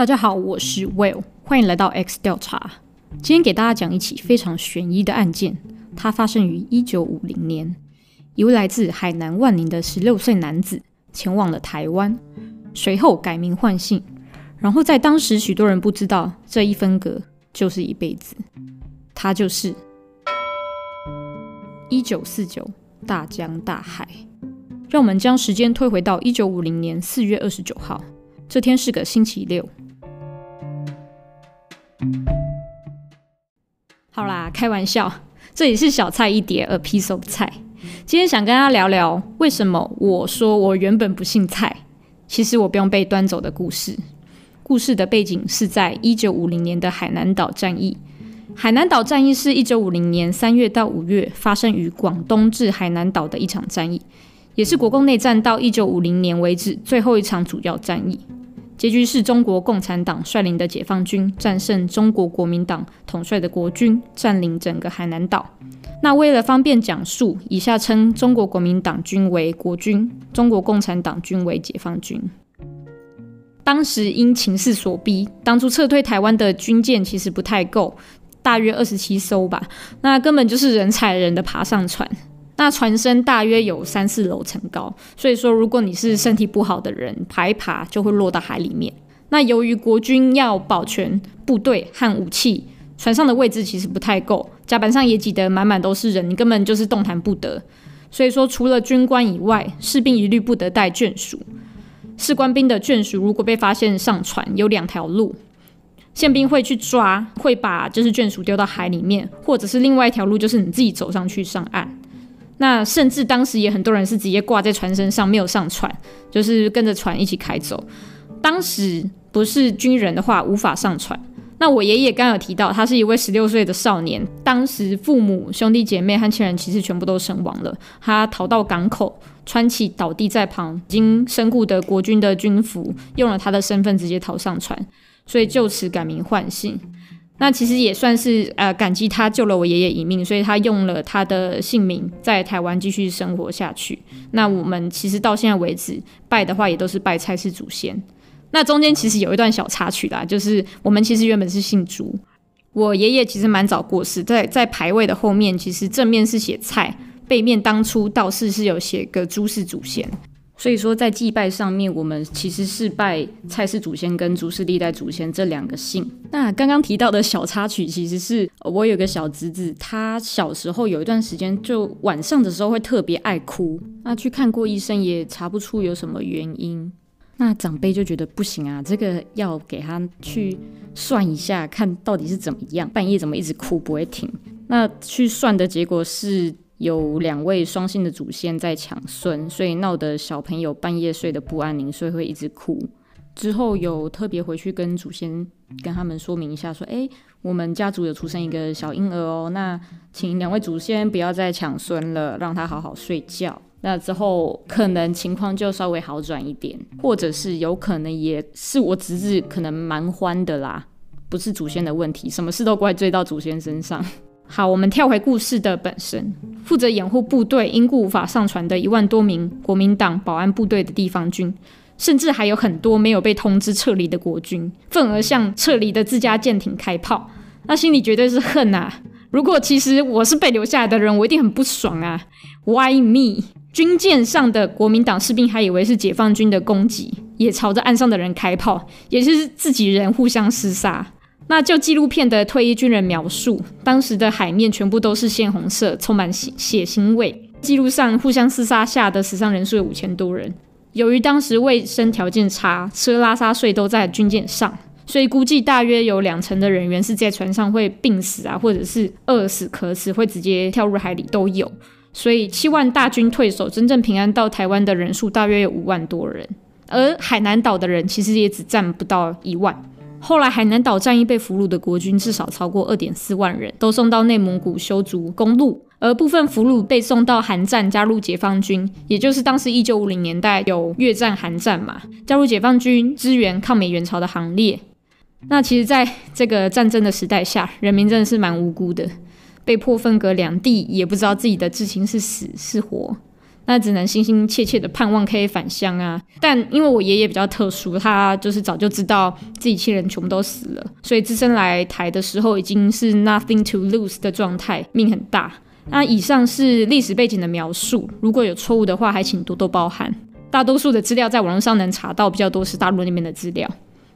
大家好，我是 Will，欢迎来到 X 调查。今天给大家讲一起非常悬疑的案件，它发生于一九五零年。一位来自海南万宁的十六岁男子前往了台湾，随后改名换姓，然后在当时许多人不知道这一分隔就是一辈子。他就是一九四九大江大海。让我们将时间推回到一九五零年四月二十九号，这天是个星期六。好啦，开玩笑，这里是小菜一碟，a piece of 菜。今天想跟大家聊聊，为什么我说我原本不姓蔡，其实我不用被端走的故事。故事的背景是在一九五零年的海南岛战役。海南岛战役是一九五零年三月到五月发生于广东至海南岛的一场战役，也是国共内战到一九五零年为止最后一场主要战役。结局是中国共产党率领的解放军战胜中国国民党统帅的国军，占领整个海南岛。那为了方便讲述，以下称中国国民党军为国军，中国共产党军为解放军。当时因情势所逼，当初撤退台湾的军舰其实不太够，大约二十七艘吧，那根本就是人踩人的爬上船。那船身大约有三四楼层高，所以说如果你是身体不好的人，爬一爬就会落到海里面。那由于国军要保全部队和武器，船上的位置其实不太够，甲板上也挤得满满都是人，你根本就是动弹不得。所以说，除了军官以外，士兵一律不得带眷属。士官兵的眷属如果被发现上船，有两条路：宪兵会去抓，会把就是眷属丢到海里面，或者是另外一条路，就是你自己走上去上岸。那甚至当时也很多人是直接挂在船身上，没有上船，就是跟着船一起开走。当时不是军人的话，无法上船。那我爷爷刚有提到，他是一位十六岁的少年，当时父母、兄弟姐妹和亲人其实全部都身亡了。他逃到港口，穿起倒地在旁已经身故的国军的军服，用了他的身份直接逃上船，所以就此改名换姓。那其实也算是呃感激他救了我爷爷一命，所以他用了他的姓名在台湾继续生活下去。那我们其实到现在为止拜的话，也都是拜蔡氏祖先。那中间其实有一段小插曲啦，就是我们其实原本是姓朱，我爷爷其实蛮早过世，在在牌位的后面，其实正面是写蔡，背面当初道士是有写个朱氏祖先。所以说，在祭拜上面，我们其实是拜蔡氏祖先跟朱氏历代祖先这两个姓。那刚刚提到的小插曲，其实是我有个小侄子，他小时候有一段时间，就晚上的时候会特别爱哭。那去看过医生，也查不出有什么原因。那长辈就觉得不行啊，这个要给他去算一下，看到底是怎么样，半夜怎么一直哭不会停。那去算的结果是。有两位双姓的祖先在抢孙，所以闹得小朋友半夜睡得不安宁，所以会一直哭。之后有特别回去跟祖先跟他们说明一下，说：“哎，我们家族有出生一个小婴儿哦，那请两位祖先不要再抢孙了，让他好好睡觉。”那之后可能情况就稍微好转一点，或者是有可能也是我侄子可能蛮欢的啦，不是祖先的问题，什么事都怪罪到祖先身上。好，我们跳回故事的本身。负责掩护部队因故无法上船的一万多名国民党保安部队的地方军，甚至还有很多没有被通知撤离的国军，愤而向撤离的自家舰艇开炮。那心里绝对是恨啊！如果其实我是被留下来的人，我一定很不爽啊！Why me？军舰上的国民党士兵还以为是解放军的攻击，也朝着岸上的人开炮，也就是自己人互相厮杀。那就纪录片的退役军人描述，当时的海面全部都是鲜红色，充满血血腥味。记录上互相厮杀下的死伤人数有五千多人。由于当时卫生条件差，吃拉撒睡都在军舰上，所以估计大约有两成的人员是在船上会病死啊，或者是饿死、渴死，会直接跳入海里都有。所以七万大军退守，真正平安到台湾的人数大约有五万多人，而海南岛的人其实也只占不到一万。后来海南岛战役被俘虏的国军至少超过二点四万人，都送到内蒙古修筑公路，而部分俘虏被送到韩战加入解放军，也就是当时一九五零年代有越战、韩战嘛，加入解放军支援抗美援朝的行列。那其实，在这个战争的时代下，人民真的是蛮无辜的，被迫分隔两地，也不知道自己的至亲是死是活。那只能心心切切的盼望可以返乡啊。但因为我爷爷比较特殊，他就是早就知道自己亲人全部都死了，所以自身来台的时候已经是 nothing to lose 的状态，命很大。那以上是历史背景的描述，如果有错误的话，还请多多包涵。大多数的资料在网络上能查到，比较多是大陆那边的资料。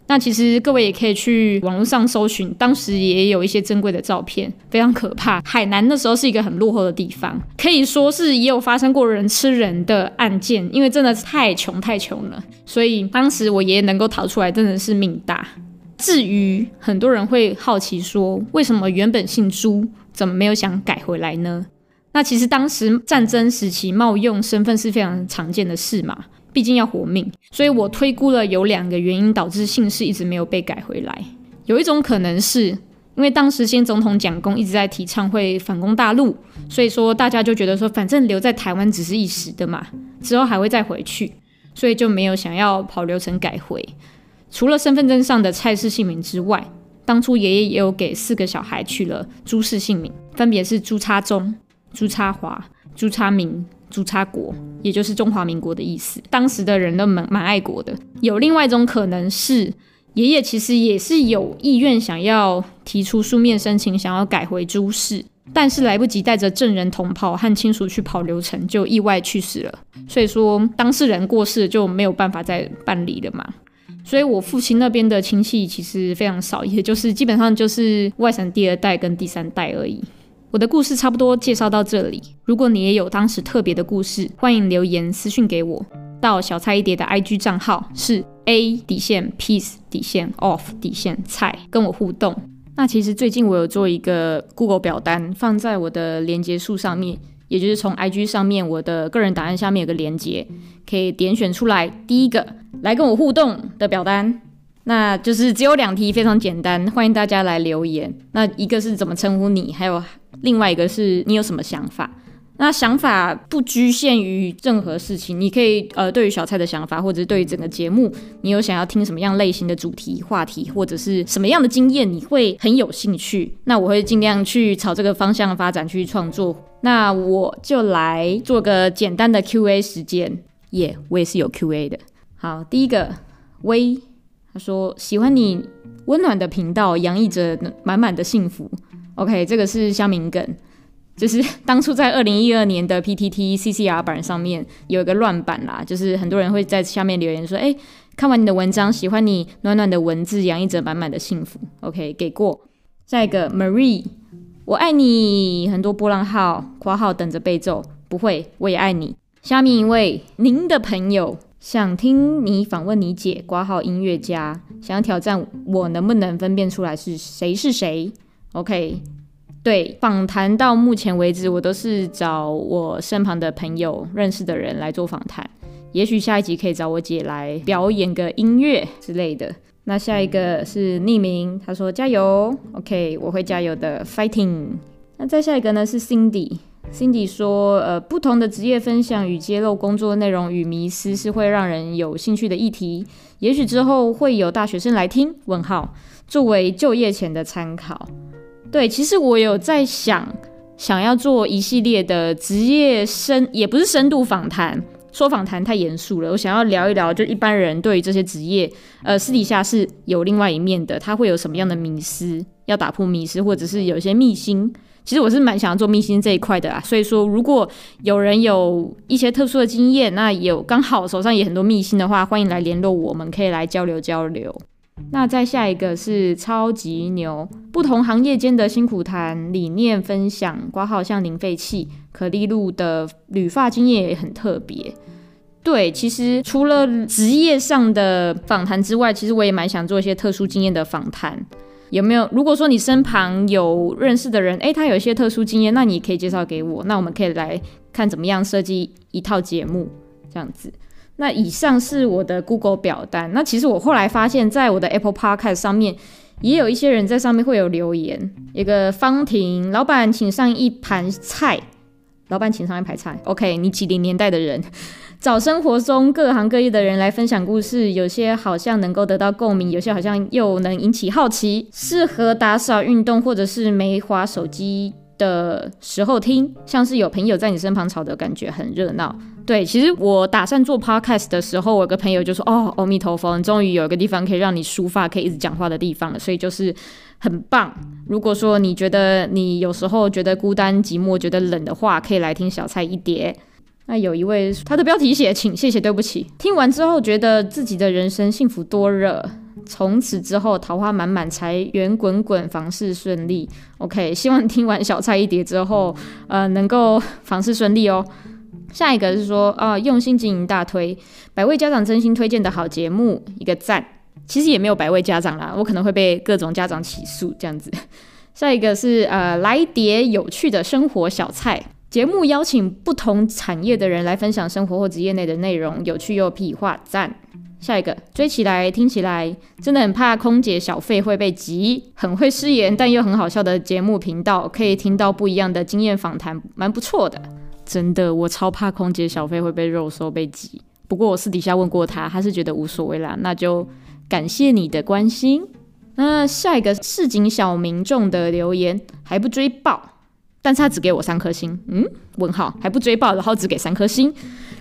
那其实各位也可以去网络上搜寻，当时也有一些珍贵的照片，非常可怕。海南那时候是一个很落后的地方，可以说是也有发生过人吃人的案件，因为真的是太穷太穷了。所以当时我爷爷能够逃出来，真的是命大。至于很多人会好奇说，为什么原本姓朱，怎么没有想改回来呢？那其实当时战争时期冒用身份是非常常见的事嘛。毕竟要活命，所以我推估了有两个原因导致姓氏一直没有被改回来。有一种可能是因为当时先总统蒋公一直在提倡会反攻大陆，所以说大家就觉得说反正留在台湾只是一时的嘛，之后还会再回去，所以就没有想要跑流程改回。除了身份证上的蔡氏姓名之外，当初爷爷也有给四个小孩取了朱氏姓名，分别是朱插忠、朱插华、朱插明。朱插国，也就是中华民国的意思。当时的人都蛮蛮爱国的。有另外一种可能是，爷爷其实也是有意愿想要提出书面申请，想要改回朱氏，但是来不及带着证人同袍和亲属去跑流程，就意外去世了。所以说，当事人过世就没有办法再办理了嘛。所以我父亲那边的亲戚其实非常少，也就是基本上就是外省第二代跟第三代而已。我的故事差不多介绍到这里。如果你也有当时特别的故事，欢迎留言私讯给我，到小菜一碟的 IG 账号是 A 底线 Peace 底线 Off 底线菜，跟我互动。那其实最近我有做一个 Google 表单，放在我的连接树上面，也就是从 IG 上面我的个人档案下面有个连接，可以点选出来第一个来跟我互动的表单。那就是只有两题，非常简单，欢迎大家来留言。那一个是怎么称呼你，还有另外一个是你有什么想法。那想法不局限于任何事情，你可以呃对于小蔡的想法，或者是对于整个节目，你有想要听什么样类型的主题话题，或者是什么样的经验，你会很有兴趣。那我会尽量去朝这个方向发展去创作。那我就来做个简单的 Q&A 时间，耶、我也是有 Q&A 的。好，第一个微。他说：“喜欢你温暖的频道，洋溢着满满的幸福。” OK，这个是乡民梗，就是 当初在二零一二年的 PTT CCR 版上面有一个乱版啦，就是很多人会在下面留言说：“哎，看完你的文章，喜欢你暖暖的文字，洋溢着满满的幸福。”OK，给过。下一个 Marie，我爱你，很多波浪号括号等着被揍，不会，我也爱你。下面一位您的朋友。想听你访问你姐，挂号音乐家，想要挑战我能不能分辨出来是谁是谁？OK，对，访谈到目前为止，我都是找我身旁的朋友、认识的人来做访谈。也许下一集可以找我姐来表演个音乐之类的。那下一个是匿名，他说加油，OK，我会加油的，Fighting。那再下一个呢是 Cindy。Cindy 说：“呃，不同的职业分享与揭露工作内容与迷思是会让人有兴趣的议题。也许之后会有大学生来听。问号，作为就业前的参考。对，其实我有在想，想要做一系列的职业深，也不是深度访谈，说访谈太严肃了。我想要聊一聊，就一般人对于这些职业，呃，私底下是有另外一面的，他会有什么样的迷思，要打破迷思，或者是有一些秘辛。”其实我是蛮想要做秘辛这一块的啊，所以说如果有人有一些特殊的经验，那有刚好手上也很多秘辛的话，欢迎来联络我们，可以来交流交流。那再下一个是超级牛，不同行业间的辛苦谈、理念分享，挂号像零废弃、可丽露的理发经验也很特别。对，其实除了职业上的访谈之外，其实我也蛮想做一些特殊经验的访谈。有没有？如果说你身旁有认识的人，诶，他有一些特殊经验，那你可以介绍给我，那我们可以来看怎么样设计一套节目这样子。那以上是我的 Google 表单。那其实我后来发现，在我的 Apple Podcast 上面，也有一些人在上面会有留言。一个方婷，老板请上一盘菜，老板请上一盘菜。OK，你几零年代的人。找生活中各行各业的人来分享故事，有些好像能够得到共鸣，有些好像又能引起好奇，适合打扫、运动或者是没滑手机的时候听，像是有朋友在你身旁吵的感觉很热闹。对，其实我打算做 podcast 的时候，我有个朋友就说：“哦，阿弥陀佛，终于有一个地方可以让你抒发，可以一直讲话的地方了。”所以就是很棒。如果说你觉得你有时候觉得孤单寂寞、觉得冷的话，可以来听小菜一碟。那有一位他的标题写：“请谢谢对不起。”听完之后觉得自己的人生幸福多热，从此之后桃花满满，财源滚滚，房事顺利。OK，希望听完小菜一碟之后，呃，能够房事顺利哦。下一个是说啊、用心经营大推，百位家长真心推荐的好节目，一个赞。其实也没有百位家长啦，我可能会被各种家长起诉这样子。下一个是呃，来碟有趣的生活小菜节目，邀请不同产业的人来分享生活或职业内的内容，有趣又屁话赞。下一个追起来听起来真的很怕空姐小费会被挤，很会失言但又很好笑的节目频道，可以听到不一样的经验访谈，蛮不错的。真的，我超怕空姐小费会被肉搜被挤。不过我私底下问过他，他是觉得无所谓啦。那就感谢你的关心。那下一个市井小民众的留言还不追爆，但是他只给我三颗星。嗯？问号还不追爆，然后只给三颗星。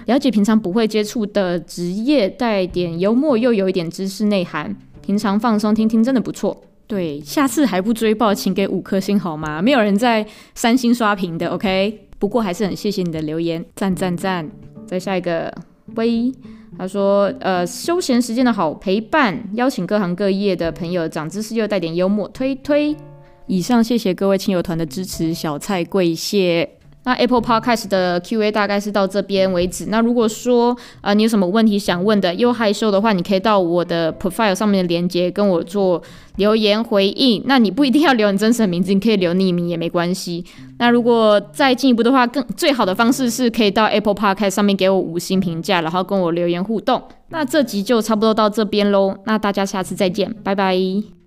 了解平常不会接触的职业，带点幽默又有一点知识内涵，平常放松听听真的不错。对，下次还不追爆，请给五颗星好吗？没有人在三星刷屏的，OK。不过还是很谢谢你的留言，赞赞赞！再下一个喂，他说，呃，休闲时间的好陪伴，邀请各行各业的朋友，长知识又带点幽默，推推。以上谢谢各位亲友团的支持，小菜跪谢。那 Apple Podcast 的 Q&A 大概是到这边为止。那如果说呃你有什么问题想问的，又害羞的话，你可以到我的 profile 上面的链接跟我做留言回应。那你不一定要留你真实的名字，你可以留匿名也没关系。那如果再进一步的话，更最好的方式是可以到 Apple Podcast 上面给我五星评价，然后跟我留言互动。那这集就差不多到这边喽。那大家下次再见，拜拜。